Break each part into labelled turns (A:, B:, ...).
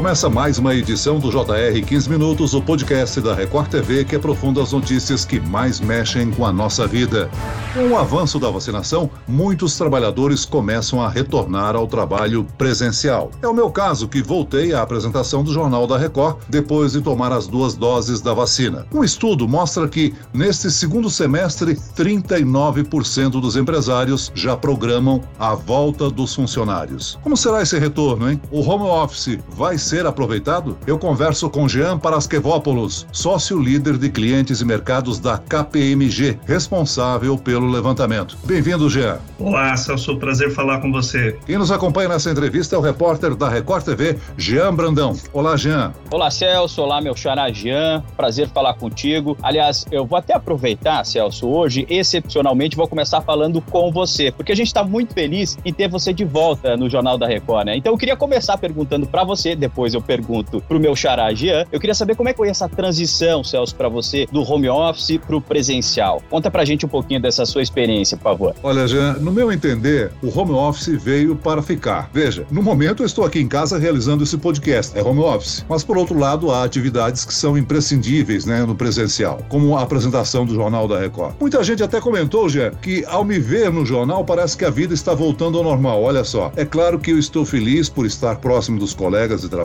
A: Começa mais uma edição do JR 15 Minutos, o podcast da Record TV que aprofunda as notícias que mais mexem com a nossa vida. Com o avanço da vacinação, muitos trabalhadores começam a retornar ao trabalho presencial. É o meu caso, que voltei à apresentação do Jornal da Record depois de tomar as duas doses da vacina. Um estudo mostra que, neste segundo semestre, 39% dos empresários já programam a volta dos funcionários. Como será esse retorno, hein? O home office vai ser aproveitado? Eu converso com Jean Parasquevópolis, sócio líder de clientes e mercados da KPMG, responsável pelo levantamento. Bem-vindo, Jean.
B: Olá, Celso, prazer falar com você.
A: Quem nos acompanha nessa entrevista é o repórter da Record TV, Jean Brandão. Olá, Jean.
C: Olá, Celso. Olá, meu xará Jean. Prazer falar contigo. Aliás, eu vou até aproveitar, Celso, hoje, excepcionalmente, vou começar falando com você, porque a gente está muito feliz em ter você de volta no Jornal da Record, né? Então eu queria começar perguntando para você, depois eu pergunto pro meu xará Jean. Eu queria saber como é que foi essa transição, Celso, para você do home office pro presencial. Conta pra gente um pouquinho dessa sua experiência, por favor.
A: Olha, Jean, no meu entender, o home office veio para ficar. Veja, no momento eu estou aqui em casa realizando esse podcast, é home office. Mas por outro lado, há atividades que são imprescindíveis, né, no presencial, como a apresentação do Jornal da Record. Muita gente até comentou, Jean, que ao me ver no jornal parece que a vida está voltando ao normal. Olha só, é claro que eu estou feliz por estar próximo dos colegas trabalho,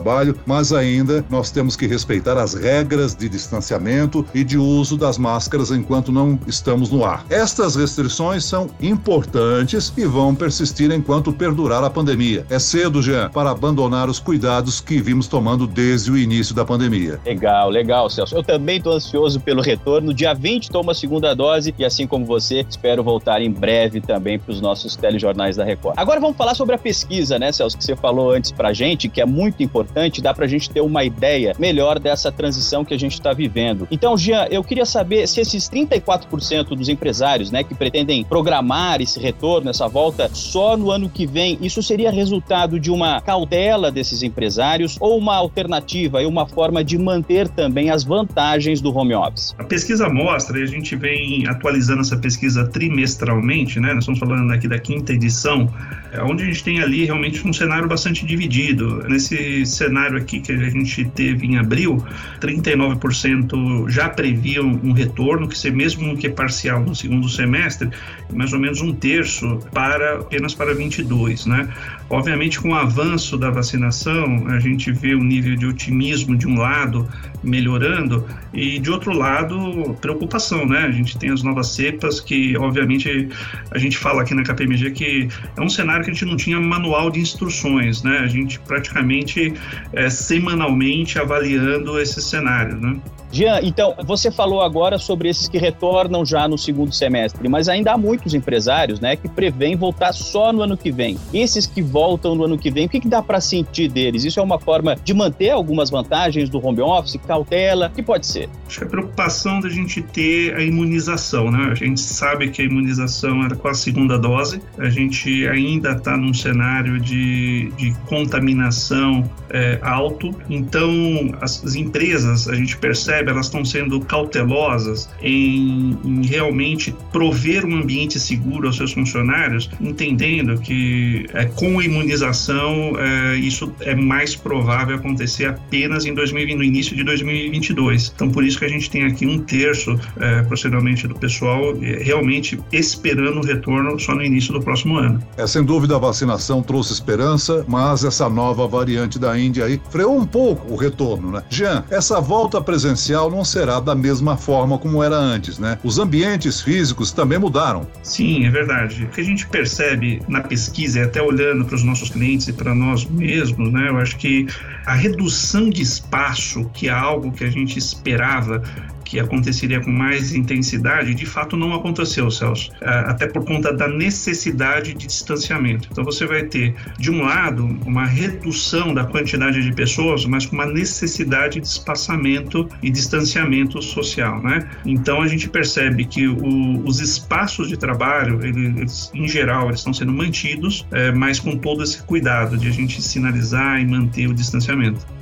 A: mas ainda nós temos que respeitar as regras de distanciamento e de uso das máscaras enquanto não estamos no ar. Estas restrições são importantes e vão persistir enquanto perdurar a pandemia. É cedo, Jean, para abandonar os cuidados que vimos tomando desde o início da pandemia.
C: Legal, legal, Celso. Eu também estou ansioso pelo retorno. Dia 20 tomo a segunda dose e, assim como você, espero voltar em breve também para os nossos telejornais da Record. Agora vamos falar sobre a pesquisa, né, Celso, que você falou antes para gente, que é muito importante, dá para a gente ter uma ideia melhor dessa transição que a gente está vivendo. Então, Jean, eu queria saber se esses 34% dos empresários, né, que pretendem programar esse retorno, essa volta só no ano que vem, isso seria resultado de uma cautela desses empresários ou uma alternativa e uma forma de manter também as vantagens do home office?
B: A pesquisa mostra, e a gente vem atualizando essa pesquisa trimestralmente, né? Nós estamos falando aqui da quinta edição, é onde a gente tem ali realmente um cenário bastante dividido. Nesse cenário aqui que a gente teve em abril, 39% já previam um retorno, que ser mesmo que parcial no segundo semestre, mais ou menos um terço para apenas para 22, né? Obviamente, com o avanço da vacinação, a gente vê o nível de otimismo de um lado melhorando e de outro lado preocupação, né? A gente tem as novas cepas que, obviamente, a gente fala aqui na KPMG que é um cenário que a gente não tinha manual de instruções, né? A gente praticamente é, semanalmente avaliando esse cenário, né?
C: Jean, então, você falou agora sobre esses que retornam já no segundo semestre, mas ainda há muitos empresários né, que prevêem voltar só no ano que vem. Esses que voltam no ano que vem, o que, que dá para sentir deles? Isso é uma forma de manter algumas vantagens do home office, cautela? que pode ser?
B: Acho que a preocupação da gente ter a imunização, né? A gente sabe que a imunização era com a segunda dose, a gente ainda está num cenário de, de contaminação é, alto, então as, as empresas, a gente percebe percebe, elas estão sendo cautelosas em, em, realmente prover um ambiente seguro aos seus funcionários, entendendo que é, com a imunização é, isso é mais provável acontecer apenas em 2020, no início de 2022. Então, por isso que a gente tem aqui um terço, é, do pessoal é, realmente esperando o retorno só no início do próximo ano.
A: É, sem dúvida, a vacinação trouxe esperança, mas essa nova variante da Índia aí freou um pouco o retorno, né? Jean, essa volta presencial não será da mesma forma como era antes, né? Os ambientes físicos também mudaram.
B: Sim, é verdade. O que a gente percebe na pesquisa, e até olhando para os nossos clientes e para nós mesmos, né? Eu acho que a redução de espaço, que é algo que a gente esperava que aconteceria com mais intensidade, de fato não aconteceu, Celso, é, até por conta da necessidade de distanciamento. Então você vai ter, de um lado, uma redução da quantidade de pessoas, mas com uma necessidade de espaçamento e distanciamento social, né? Então a gente percebe que o, os espaços de trabalho, eles, em geral, eles estão sendo mantidos, é, mas com todo esse cuidado de a gente sinalizar e manter o distanciamento.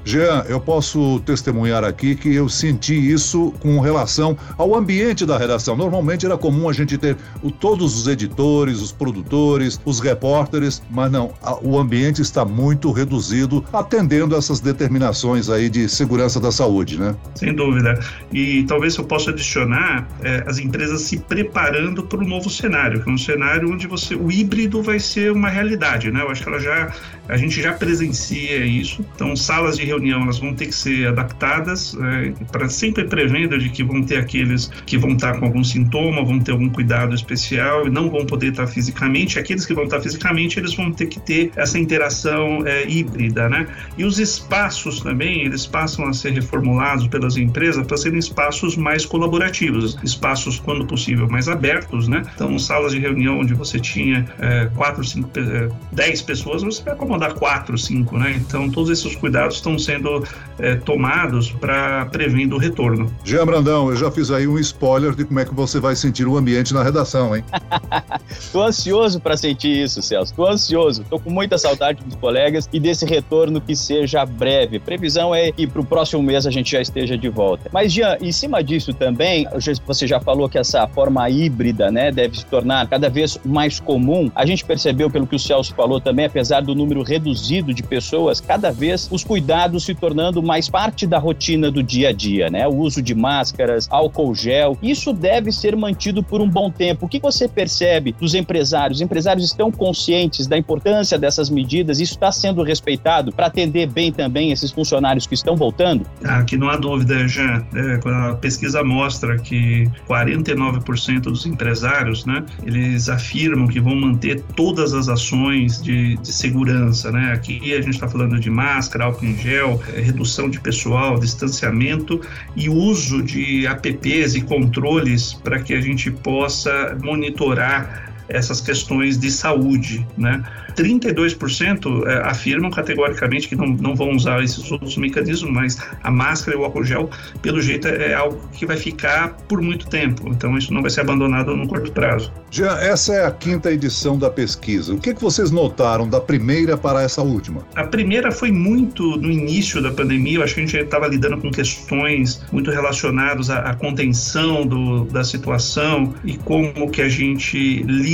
A: Jean, eu posso testemunhar aqui que eu senti isso com com relação ao ambiente da redação. Normalmente era comum a gente ter o, todos os editores, os produtores, os repórteres, mas não, a, o ambiente está muito reduzido, atendendo essas determinações aí de segurança da saúde, né?
B: Sem dúvida. E talvez eu possa adicionar é, as empresas se preparando para o novo cenário, que é um cenário onde você o híbrido vai ser uma realidade, né? Eu acho que ela já a gente já presencia isso. Então, salas de reunião elas vão ter que ser adaptadas é, para sempre prevendo de que vão ter aqueles que vão estar com algum sintoma, vão ter algum cuidado especial e não vão poder estar fisicamente. Aqueles que vão estar fisicamente, eles vão ter que ter essa interação é, híbrida, né? E os espaços também, eles passam a ser reformulados pelas empresas para serem espaços mais colaborativos, espaços, quando possível, mais abertos, né? Então, salas de reunião onde você tinha é, quatro, cinco, é, dez pessoas, você vai acomodar quatro, cinco, né? Então, todos esses cuidados estão sendo é, tomados para prevendo o retorno.
A: Jean Brandão, eu já fiz aí um spoiler de como é que você vai sentir o ambiente na redação, hein?
C: Tô ansioso para sentir isso, Celso. Tô ansioso. Tô com muita saudade dos colegas e desse retorno que seja breve. Previsão é que para o próximo mês a gente já esteja de volta. Mas, Jean, em cima disso também, você já falou que essa forma híbrida, né, deve se tornar cada vez mais comum. A gente percebeu, pelo que o Celso falou também, apesar do número reduzido de pessoas, cada vez os cuidados se tornando mais parte da rotina do dia a dia, né? O uso de máscaras, álcool gel. Isso deve ser mantido por um bom tempo. O que você percebe dos empresários? Os empresários estão conscientes da importância dessas medidas? Isso está sendo respeitado para atender bem também esses funcionários que estão voltando?
B: Aqui não há dúvida, Jean. É, a pesquisa mostra que 49% dos empresários, né, eles afirmam que vão manter todas as ações de, de segurança, né? Aqui a gente está falando de máscara, álcool em gel, é, redução de pessoal, distanciamento e uso de apps e controles para que a gente possa monitorar essas questões de saúde, né? 32% é, afirmam categoricamente que não, não vão usar esses outros mecanismos, mas a máscara e o álcool gel, pelo jeito, é algo que vai ficar por muito tempo. Então, isso não vai ser abandonado no curto prazo.
A: Já essa é a quinta edição da pesquisa. O que, que vocês notaram da primeira para essa última?
B: A primeira foi muito no início da pandemia. Eu acho que a gente estava lidando com questões muito relacionadas à, à contenção do, da situação e como que a gente lida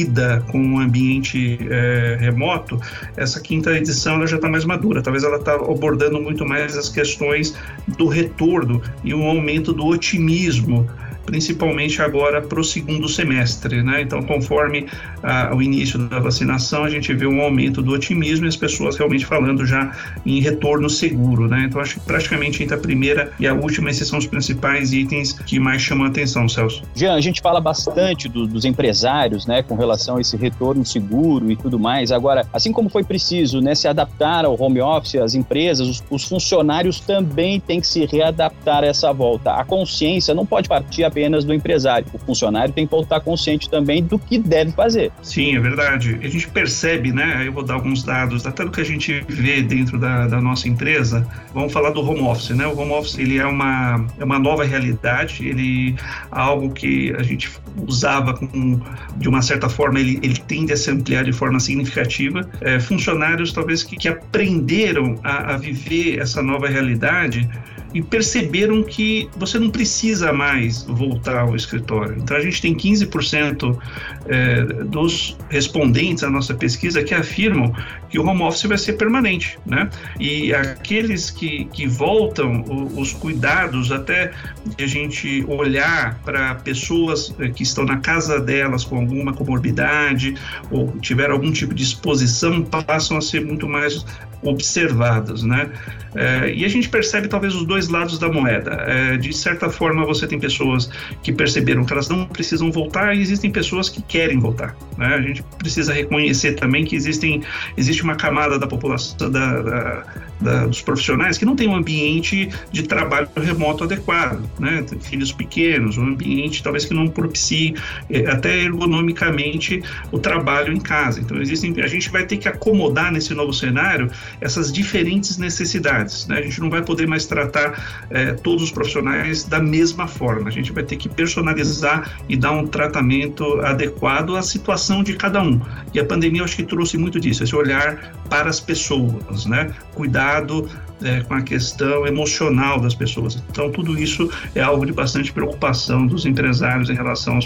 B: com um ambiente é, remoto essa quinta edição ela já está mais madura. Talvez ela está abordando muito mais as questões do retorno e um aumento do otimismo principalmente agora para o segundo semestre. Né? Então, conforme ah, o início da vacinação, a gente vê um aumento do otimismo e as pessoas realmente falando já em retorno seguro. Né? Então, acho que praticamente entre a primeira e a última, esses são os principais itens que mais chamam a atenção, Celso.
C: Jean, a gente fala bastante do, dos empresários né, com relação a esse retorno seguro e tudo mais. Agora, assim como foi preciso né, se adaptar ao home office, as empresas, os, os funcionários também têm que se readaptar a essa volta. A consciência não pode partir apenas apenas do empresário. O funcionário tem que estar consciente também do que deve fazer.
B: Sim, é verdade. A gente percebe, né? Eu vou dar alguns dados, até do que a gente vê dentro da, da nossa empresa. Vamos falar do home office, né? O home office ele é uma, é uma nova realidade, ele é algo que a gente usava com, de uma certa forma, ele, ele tende a se ampliar de forma significativa. É, funcionários, talvez, que, que aprenderam a, a viver essa nova realidade e perceberam que você não precisa mais voltar ao escritório. Então a gente tem 15% é, dos respondentes à nossa pesquisa que afirmam que o home office vai ser permanente, né? E aqueles que, que voltam, os cuidados, até a gente olhar para pessoas é, que estão na casa delas com alguma comorbidade ou tiver algum tipo de exposição, passam a ser muito mais observadas, né? É, e a gente percebe talvez os dois lados da moeda. É, de certa forma, você tem pessoas que perceberam que elas não precisam voltar e existem pessoas que querem voltar. Né? A gente precisa reconhecer também que existem, existe uma camada da população, da, da, da, dos profissionais que não tem um ambiente de trabalho remoto adequado, né? Tem filhos pequenos, um ambiente talvez que não propicie é, até ergonomicamente o trabalho em casa. Então, existem, a gente vai ter que acomodar nesse novo cenário essas diferentes necessidades. Né? A gente não vai poder mais tratar é, todos os profissionais da mesma forma. A gente vai ter que personalizar e dar um tratamento adequado à situação de cada um. E a pandemia, eu acho que trouxe muito disso, esse olhar para as pessoas, né? Cuidado é, com a questão emocional das pessoas. Então, tudo isso é algo de bastante preocupação dos empresários em relação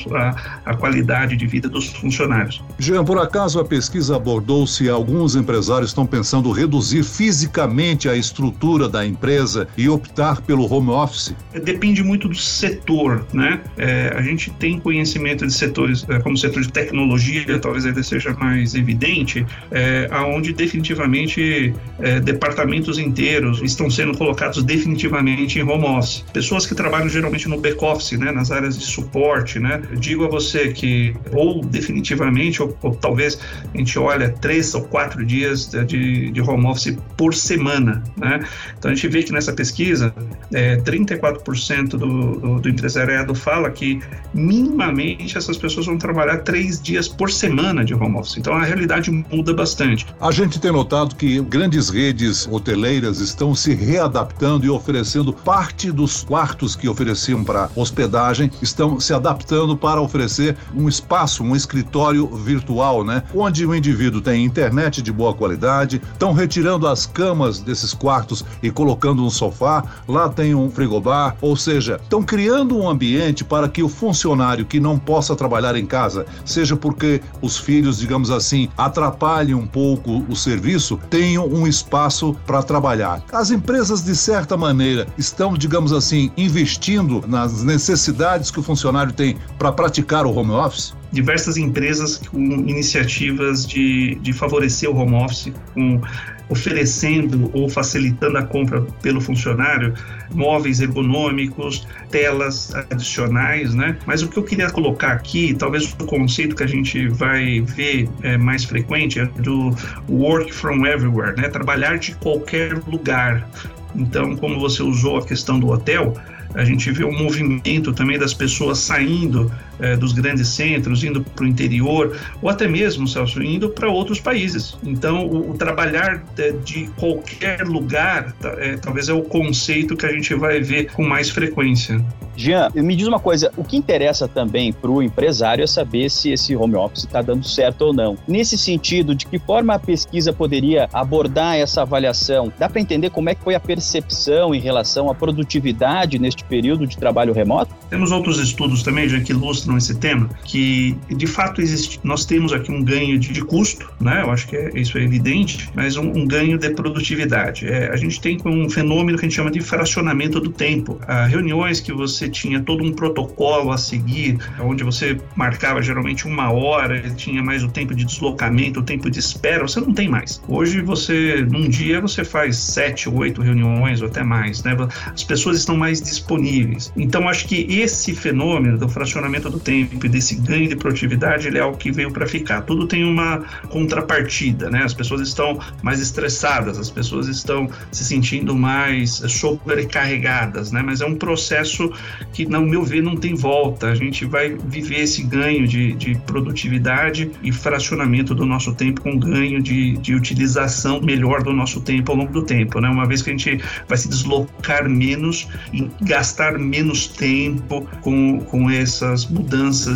B: à qualidade de vida dos funcionários.
A: Jean, por acaso a pesquisa abordou se alguns empresários estão pensando reduzir fisicamente a estrutura da empresa e optar pelo home office?
B: Depende muito do setor, né? É, a gente tem conhecimento de setores, é, como o setor de tecnologia, talvez ele seja mais evidente, é, aonde definitivamente é, departamentos inteiros estão sendo colocados definitivamente em home office. Pessoas que trabalham geralmente no back office, né, nas áreas de suporte, né? Digo a você que ou definitivamente ou, ou talvez a gente olha três ou quatro dias de, de home office por semana, né? Então a gente vê que nessa pesquisa é, 34% do, do, do empresariado fala que minimamente essas pessoas vão trabalhar três dias por semana de home office. Então a realidade muda bastante.
A: A gente tem notado que grandes redes hoteleiras estão se readaptando e oferecendo parte dos quartos que ofereciam para hospedagem, estão se adaptando para oferecer um espaço, um escritório virtual, né? Onde o indivíduo tem internet de boa qualidade, estão retirando as camas desses quartos e colocando um sofá, lá tem um frigobar, ou seja, estão criando um ambiente para que o funcionário que não possa trabalhar em casa, seja porque os filhos, digamos assim, atrapalhem um pouco o serviço, tenham um espaço para trabalhar. As empresas, de certa maneira, estão, digamos assim, investindo nas necessidades que o funcionário tem para praticar o home office?
B: Diversas empresas com iniciativas de, de favorecer o home office, com oferecendo ou facilitando a compra pelo funcionário móveis ergonômicos, telas adicionais, né? Mas o que eu queria colocar aqui, talvez o conceito que a gente vai ver é, mais frequente é do work from everywhere, né? Trabalhar de qualquer lugar. Então, como você usou a questão do hotel, a gente vê um movimento também das pessoas saindo é, dos grandes centros, indo para o interior, ou até mesmo, Celso, indo para outros países. Então, o, o trabalhar de, de, qualquer lugar, tá, é, talvez é o conceito que a gente vai ver com mais frequência.
C: Jean, me diz uma coisa, o que interessa também para o empresário é saber se esse home office está dando certo ou não. Nesse sentido, de que forma a pesquisa poderia abordar essa avaliação? Dá para entender como é que foi a percepção em relação à produtividade neste período de trabalho remoto?
B: Temos outros estudos também, já que ilustram esse tema, que de fato existe. Nós temos aqui um ganho de, de custo, né? Eu acho que é, isso é evidente, mas um, um ganho de produtividade. É, a gente tem um fenômeno que a gente chama de fracionamento do tempo. Reuniões que você tinha todo um protocolo a seguir, onde você marcava geralmente uma hora, tinha mais o tempo de deslocamento, o tempo de espera, você não tem mais. Hoje você, num dia, você faz sete, oito reuniões ou até mais, né? As pessoas estão mais disponíveis. Então, acho que esse fenômeno do fracionamento do tempo e desse ganho de produtividade, ele é algo que veio para ficar. Tudo tem uma contrapartida, né? As pessoas estão mais estressadas, as pessoas estão se sentindo mais sobrecarregadas, né? Mas é um processo que, no meu ver, não tem volta. A gente vai viver esse ganho de, de produtividade e fracionamento do nosso tempo com ganho de, de utilização melhor do nosso tempo ao longo do tempo, né? Uma vez que a gente vai se deslocar menos e gastar menos tempo com, com essas mudanças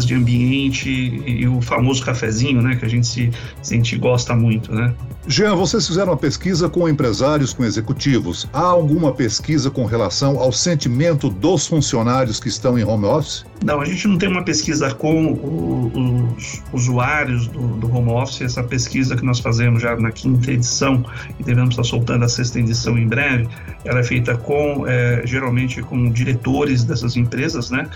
B: de ambiente e, e o famoso cafezinho, né? Que a gente se, a gente gosta muito, né?
A: Jean, vocês fizeram uma pesquisa com empresários, com executivos. Há alguma pesquisa com relação ao sentimento dos funcionários que estão em home office?
B: Não, a gente não tem uma pesquisa com o, os usuários do, do, home office. Essa pesquisa que nós fazemos já na quinta edição e devemos estar soltando a sexta edição em breve, ela é feita com, é, geralmente, com diretores dessas empresas, né?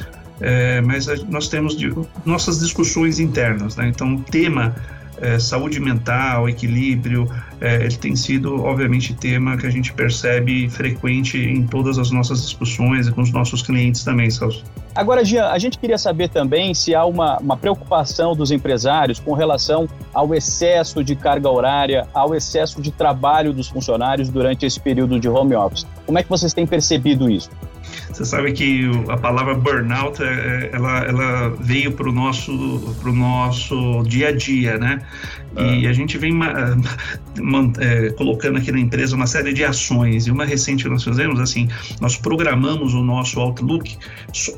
B: É, mas nós temos nossas discussões internas, né? Então, o tema é, saúde mental, equilíbrio, é, ele tem sido, obviamente, tema que a gente percebe frequente em todas as nossas discussões e com os nossos clientes também, Celso.
C: Agora, Jean, a gente queria saber também se há uma, uma preocupação dos empresários com relação ao excesso de carga horária, ao excesso de trabalho dos funcionários durante esse período de home office. Como é que vocês têm percebido isso?
B: Você sabe que a palavra burnout é, é, ela, ela veio para o nosso, pro nosso dia a dia, né? E ah. a gente vem é, colocando aqui na empresa uma série de ações. E uma recente que nós fizemos, assim, nós programamos o nosso Outlook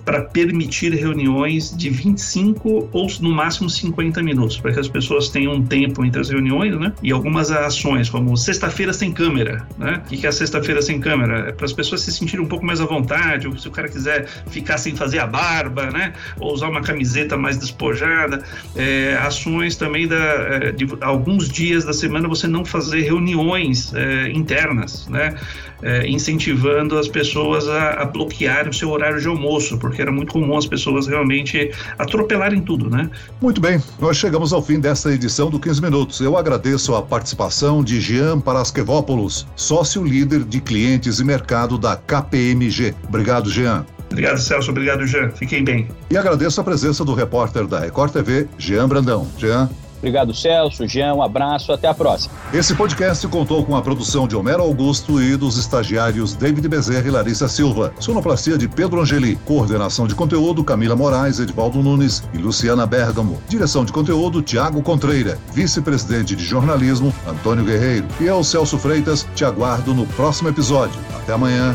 B: para permitir reuniões de 25 ou no máximo 50 minutos, para que as pessoas tenham um tempo entre as reuniões, né? E algumas ações, como sexta-feira sem câmera, né? O que é a sexta-feira sem câmera? É para as pessoas se sentirem um pouco mais à vontade, se o cara quiser ficar sem fazer a barba, né? Ou usar uma camiseta mais despojada. É, ações também da, é, de alguns dias da semana você não fazer reuniões é, internas, né? É, incentivando as pessoas a, a bloquearem o seu horário de almoço, porque era muito comum as pessoas realmente atropelarem tudo, né?
A: Muito bem, nós chegamos ao fim desta edição do 15 Minutos. Eu agradeço a participação de Jean Parasquevópolis, sócio líder de clientes e mercado da KPMG. Obrigado, Jean.
B: Obrigado, Celso. Obrigado, Jean. Fiquem bem.
A: E agradeço a presença do repórter da Record TV, Jean Brandão. Jean.
C: Obrigado, Celso, Jean, um abraço, até a próxima.
A: Esse podcast contou com a produção de Homero Augusto e dos estagiários David Bezerra e Larissa Silva. Sonoplastia de Pedro Angeli. Coordenação de conteúdo Camila Moraes, Edvaldo Nunes e Luciana Bergamo. Direção de conteúdo Tiago Contreira. Vice-presidente de jornalismo Antônio Guerreiro. E eu, Celso Freitas, te aguardo no próximo episódio. Até amanhã.